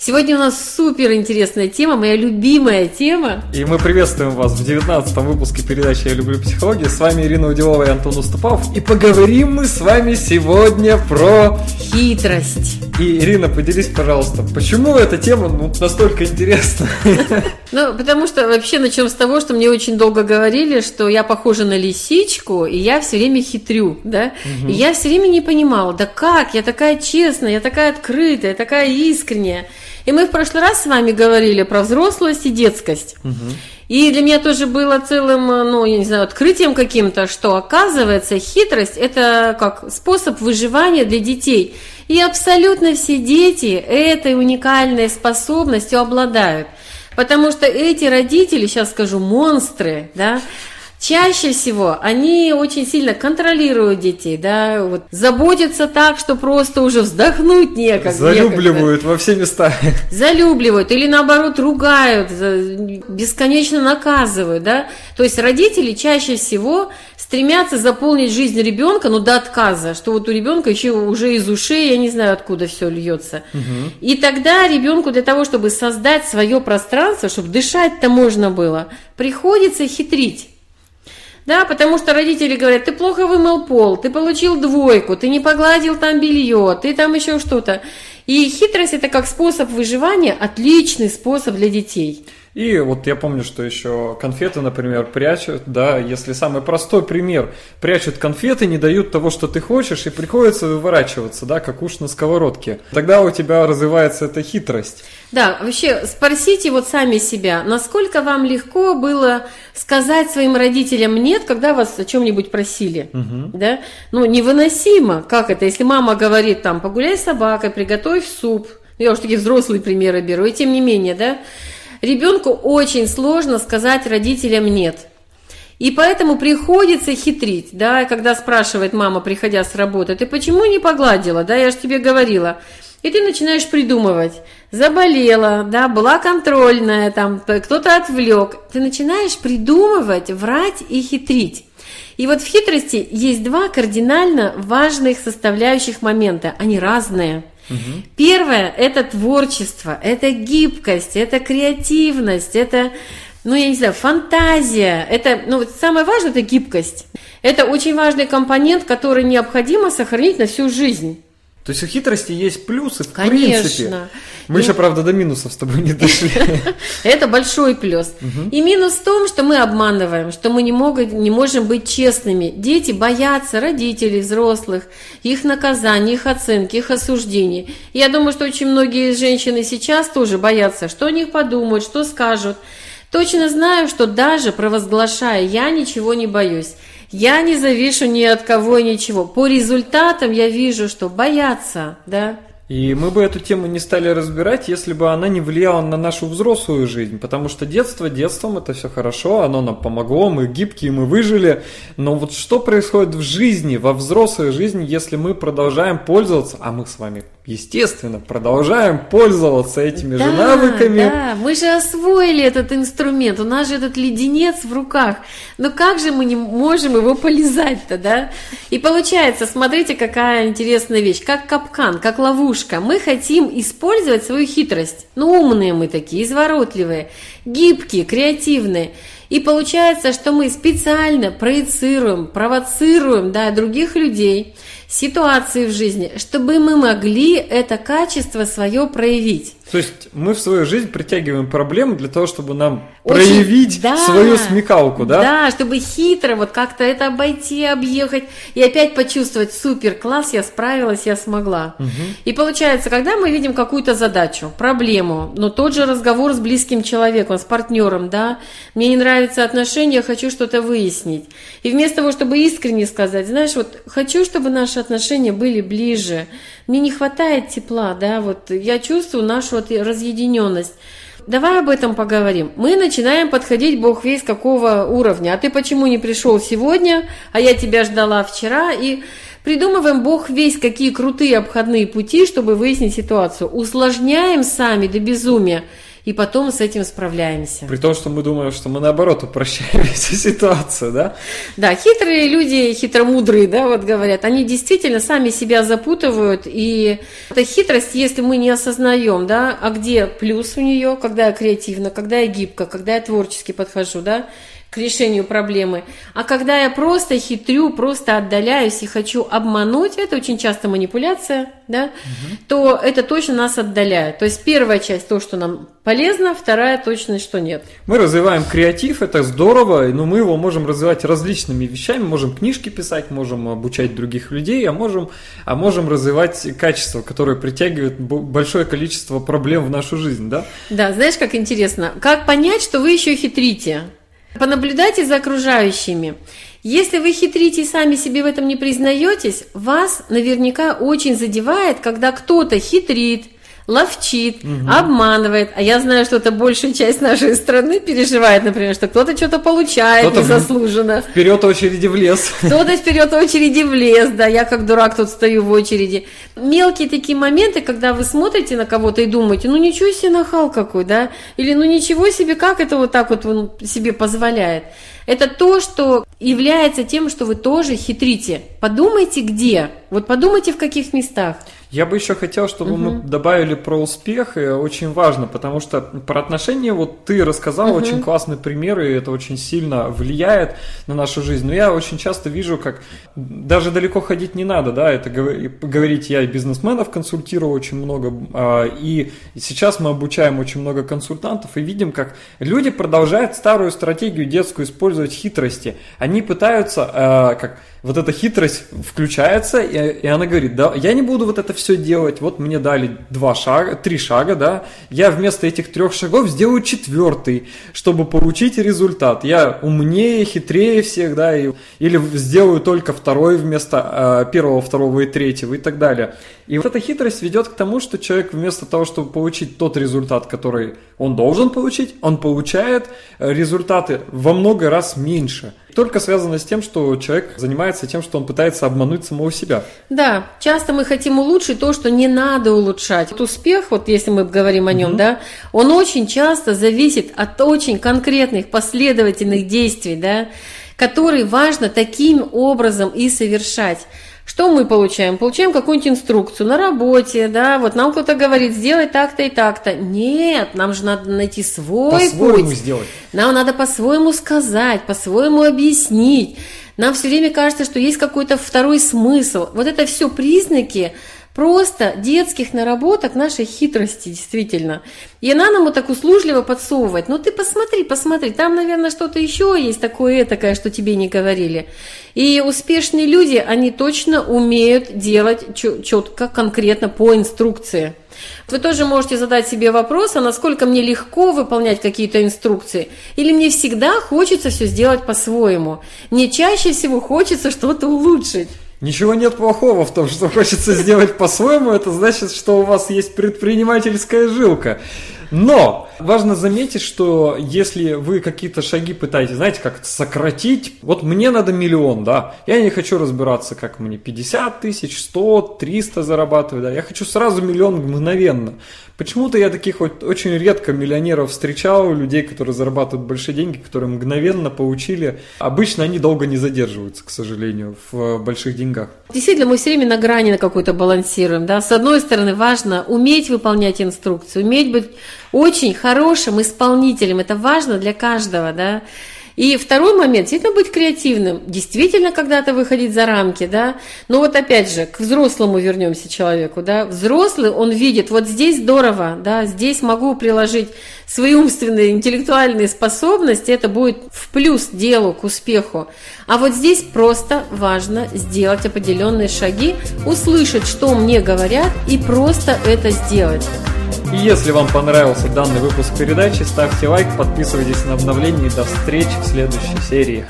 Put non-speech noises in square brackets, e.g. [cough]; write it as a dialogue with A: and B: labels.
A: Сегодня у нас супер интересная тема, моя любимая тема.
B: И мы приветствуем вас в 19 выпуске передачи «Я люблю психологию». С вами Ирина Удилова и Антон Уступав. И поговорим мы с вами сегодня про...
A: Хитрость.
B: И, Ирина, поделись, пожалуйста, почему эта тема ну, настолько интересна? [laughs]
A: Ну, потому что вообще начнем с того, что мне очень долго говорили, что я похожа на лисичку, и я все время хитрю, да? И я все время не понимала, да как, я такая честная, я такая открытая, такая искренняя. И мы в прошлый раз с вами говорили про взрослость и детскость. Угу. И для меня тоже было целым, ну, я не знаю, открытием каким-то, что оказывается хитрость – это как способ выживания для детей. И абсолютно все дети этой уникальной способностью обладают. Потому что эти родители, сейчас скажу, монстры, да, Чаще всего они очень сильно контролируют детей, да, вот заботятся так, что просто уже вздохнуть некогда.
B: Залюбливают некогда. во все места.
A: Залюбливают или наоборот ругают, бесконечно наказывают, да. То есть родители чаще всего стремятся заполнить жизнь ребенка, ну до отказа, что вот у ребенка еще уже из ушей, я не знаю откуда все льется. Угу. И тогда ребенку для того, чтобы создать свое пространство, чтобы дышать-то можно было, приходится хитрить. Да, потому что родители говорят, ты плохо вымыл пол, ты получил двойку, ты не погладил там белье, ты там еще что-то. И хитрость это как способ выживания, отличный способ для детей.
B: И вот я помню, что еще конфеты, например, прячут, да, если самый простой пример, прячут конфеты, не дают того, что ты хочешь, и приходится выворачиваться, да, как уж на сковородке. Тогда у тебя развивается эта хитрость.
A: Да, вообще спросите вот сами себя, насколько вам легко было сказать своим родителям нет, когда вас о чем-нибудь просили, угу. да? Ну, невыносимо, как это, если мама говорит там, погуляй с собакой, приготовь суп, я уж такие взрослые примеры беру, и тем не менее, да, Ребенку очень сложно сказать родителям «нет». И поэтому приходится хитрить, да, когда спрашивает мама, приходя с работы, ты почему не погладила, да, я же тебе говорила. И ты начинаешь придумывать, заболела, да, была контрольная, там, кто-то отвлек. Ты начинаешь придумывать, врать и хитрить. И вот в хитрости есть два кардинально важных составляющих момента. Они разные – Первое – это творчество, это гибкость, это креативность, это, ну, я не знаю, фантазия. Это, ну, самое важное – это гибкость. Это очень важный компонент, который необходимо сохранить на всю жизнь.
B: То есть у хитрости есть плюсы, в
A: Конечно.
B: принципе. Мы еще, правда, до минусов с тобой не дошли. [laughs]
A: Это большой плюс. И минус в том, что мы обманываем, что мы не, могут, не можем быть честными. Дети боятся родителей, взрослых, их наказаний, их оценки, их осуждений. Я думаю, что очень многие женщины сейчас тоже боятся, что о них подумают, что скажут. Точно знаю, что даже провозглашая «я ничего не боюсь», я не завишу ни от кого ничего. По результатам я вижу, что боятся, да,
B: и мы бы эту тему не стали разбирать, если бы она не влияла на нашу взрослую жизнь, потому что детство детством это все хорошо, оно нам помогло, мы гибкие, мы выжили, но вот что происходит в жизни, во взрослой жизни, если мы продолжаем пользоваться, а мы с вами естественно, продолжаем пользоваться этими да, же навыками.
A: Да, мы же освоили этот инструмент, у нас же этот леденец в руках. Но как же мы не можем его полезать-то, да? И получается, смотрите, какая интересная вещь, как капкан, как ловушка. Мы хотим использовать свою хитрость. Ну, умные мы такие, изворотливые, гибкие, креативные. И получается, что мы специально проецируем, провоцируем да, других людей – ситуации в жизни, чтобы мы могли это качество свое проявить.
B: То есть мы в свою жизнь притягиваем проблемы для того, чтобы нам Очень, проявить да, свою смекалку, да?
A: Да, чтобы хитро вот как-то это обойти, объехать и опять почувствовать супер класс, я справилась, я смогла. Угу. И получается, когда мы видим какую-то задачу, проблему, но тот же разговор с близким человеком, с партнером, да, мне не нравятся отношения, хочу что-то выяснить. И вместо того, чтобы искренне сказать, знаешь, вот хочу, чтобы наши отношения были ближе, мне не хватает тепла, да, вот я чувствую нашу вот разъединенность. Давай об этом поговорим. Мы начинаем подходить, бог весь какого уровня. А ты почему не пришел сегодня, а я тебя ждала вчера? И придумываем, бог весь, какие крутые обходные пути, чтобы выяснить ситуацию. Усложняем сами до безумия. И потом с этим справляемся.
B: При том, что мы думаем, что мы наоборот упрощаем [laughs] всю ситуацию, да?
A: Да, хитрые люди, хитромудрые, да, вот говорят, они действительно сами себя запутывают, и эта хитрость, если мы не осознаем, да, а где плюс у нее, когда я креативно, когда я гибко, когда я творчески подхожу, да, к решению проблемы. А когда я просто хитрю, просто отдаляюсь и хочу обмануть, это очень часто манипуляция, да, угу. то это точно нас отдаляет. То есть первая часть то, что нам полезно, вторая точно, что нет.
B: Мы развиваем креатив, это здорово, но мы его можем развивать различными вещами, можем книжки писать, можем обучать других людей, а можем, а можем развивать качества, которые притягивают большое количество проблем в нашу жизнь, да?
A: Да, знаешь, как интересно, как понять, что вы еще хитрите? Понаблюдайте за окружающими. Если вы хитрите и сами себе в этом не признаетесь, вас наверняка очень задевает, когда кто-то хитрит, ловчит, угу. обманывает. А я знаю, что это большая часть нашей страны переживает, например, что кто-то что-то получает кто незаслуженно.
B: Вперед очереди в лес.
A: Кто-то вперед очереди в лес, да, я как дурак тут стою в очереди. Мелкие такие моменты, когда вы смотрите на кого-то и думаете, ну ничего себе нахал какой, да, или ну ничего себе, как это вот так вот он себе позволяет. Это то, что является тем, что вы тоже хитрите. Подумайте где, вот подумайте в каких местах.
B: Я бы еще хотел, чтобы угу. мы добавили про успех, и очень важно, потому что про отношения, вот ты рассказал угу. очень классный пример, и это очень сильно влияет на нашу жизнь. Но я очень часто вижу, как даже далеко ходить не надо, да, это говорить, я и бизнесменов консультирую очень много, а, и сейчас мы обучаем очень много консультантов, и видим, как люди продолжают старую стратегию детскую использовать хитрости. Они пытаются, а, как вот эта хитрость включается, и, и она говорит, да, я не буду вот это все делать, вот мне дали два шага, три шага, да, я вместо этих трех шагов сделаю четвертый, чтобы получить результат. Я умнее, хитрее всех, да, и, или сделаю только второй вместо э, первого, второго и третьего и так далее. И вот эта хитрость ведет к тому, что человек вместо того, чтобы получить тот результат, который он должен получить, он получает э, результаты во много раз меньше. Только связано с тем, что человек занимается тем, что он пытается обмануть самого себя.
A: Да, часто мы хотим улучшить то, что не надо улучшать. Вот успех, вот если мы говорим о нем, угу. да, он очень часто зависит от очень конкретных последовательных действий, да, которые важно таким образом и совершать. Что мы получаем? Получаем какую-нибудь инструкцию на работе, да, вот нам кто-то говорит, сделай так-то и так-то. Нет, нам же надо найти свой по-своему
B: путь. сделать.
A: Нам надо по-своему сказать, по-своему объяснить. Нам все время кажется, что есть какой-то второй смысл. Вот это все признаки просто детских наработок нашей хитрости, действительно. И она нам вот так услужливо подсовывает. Ну ты посмотри, посмотри, там, наверное, что-то еще есть такое такое, что тебе не говорили. И успешные люди, они точно умеют делать четко, конкретно по инструкции. Вы тоже можете задать себе вопрос, а насколько мне легко выполнять какие-то инструкции, или мне всегда хочется все сделать по-своему. Мне чаще всего хочется что-то улучшить.
B: Ничего нет плохого в том, что хочется сделать по-своему, это значит, что у вас есть предпринимательская жилка. Но важно заметить, что если вы какие-то шаги пытаетесь, знаете, как сократить, вот мне надо миллион, да, я не хочу разбираться, как мне 50 тысяч, 100, 300 зарабатывать, да, я хочу сразу миллион мгновенно. Почему-то я таких вот очень редко миллионеров встречал, людей, которые зарабатывают большие деньги, которые мгновенно получили. Обычно они долго не задерживаются, к сожалению, в больших деньгах.
A: Действительно, мы все время на грани на какой-то балансируем. Да? С одной стороны, важно уметь выполнять инструкцию, уметь быть очень хорошим исполнителем. Это важно для каждого. Да? И второй момент, действительно быть креативным, действительно когда-то выходить за рамки, да. Но вот опять же, к взрослому вернемся человеку, да. Взрослый, он видит, вот здесь здорово, да, здесь могу приложить свои умственные, интеллектуальные способности, это будет в плюс делу, к успеху. А вот здесь просто важно сделать определенные шаги, услышать, что мне говорят, и просто это сделать.
B: И если вам понравился данный выпуск передачи, ставьте лайк, подписывайтесь на обновления и до встречи в следующей серии.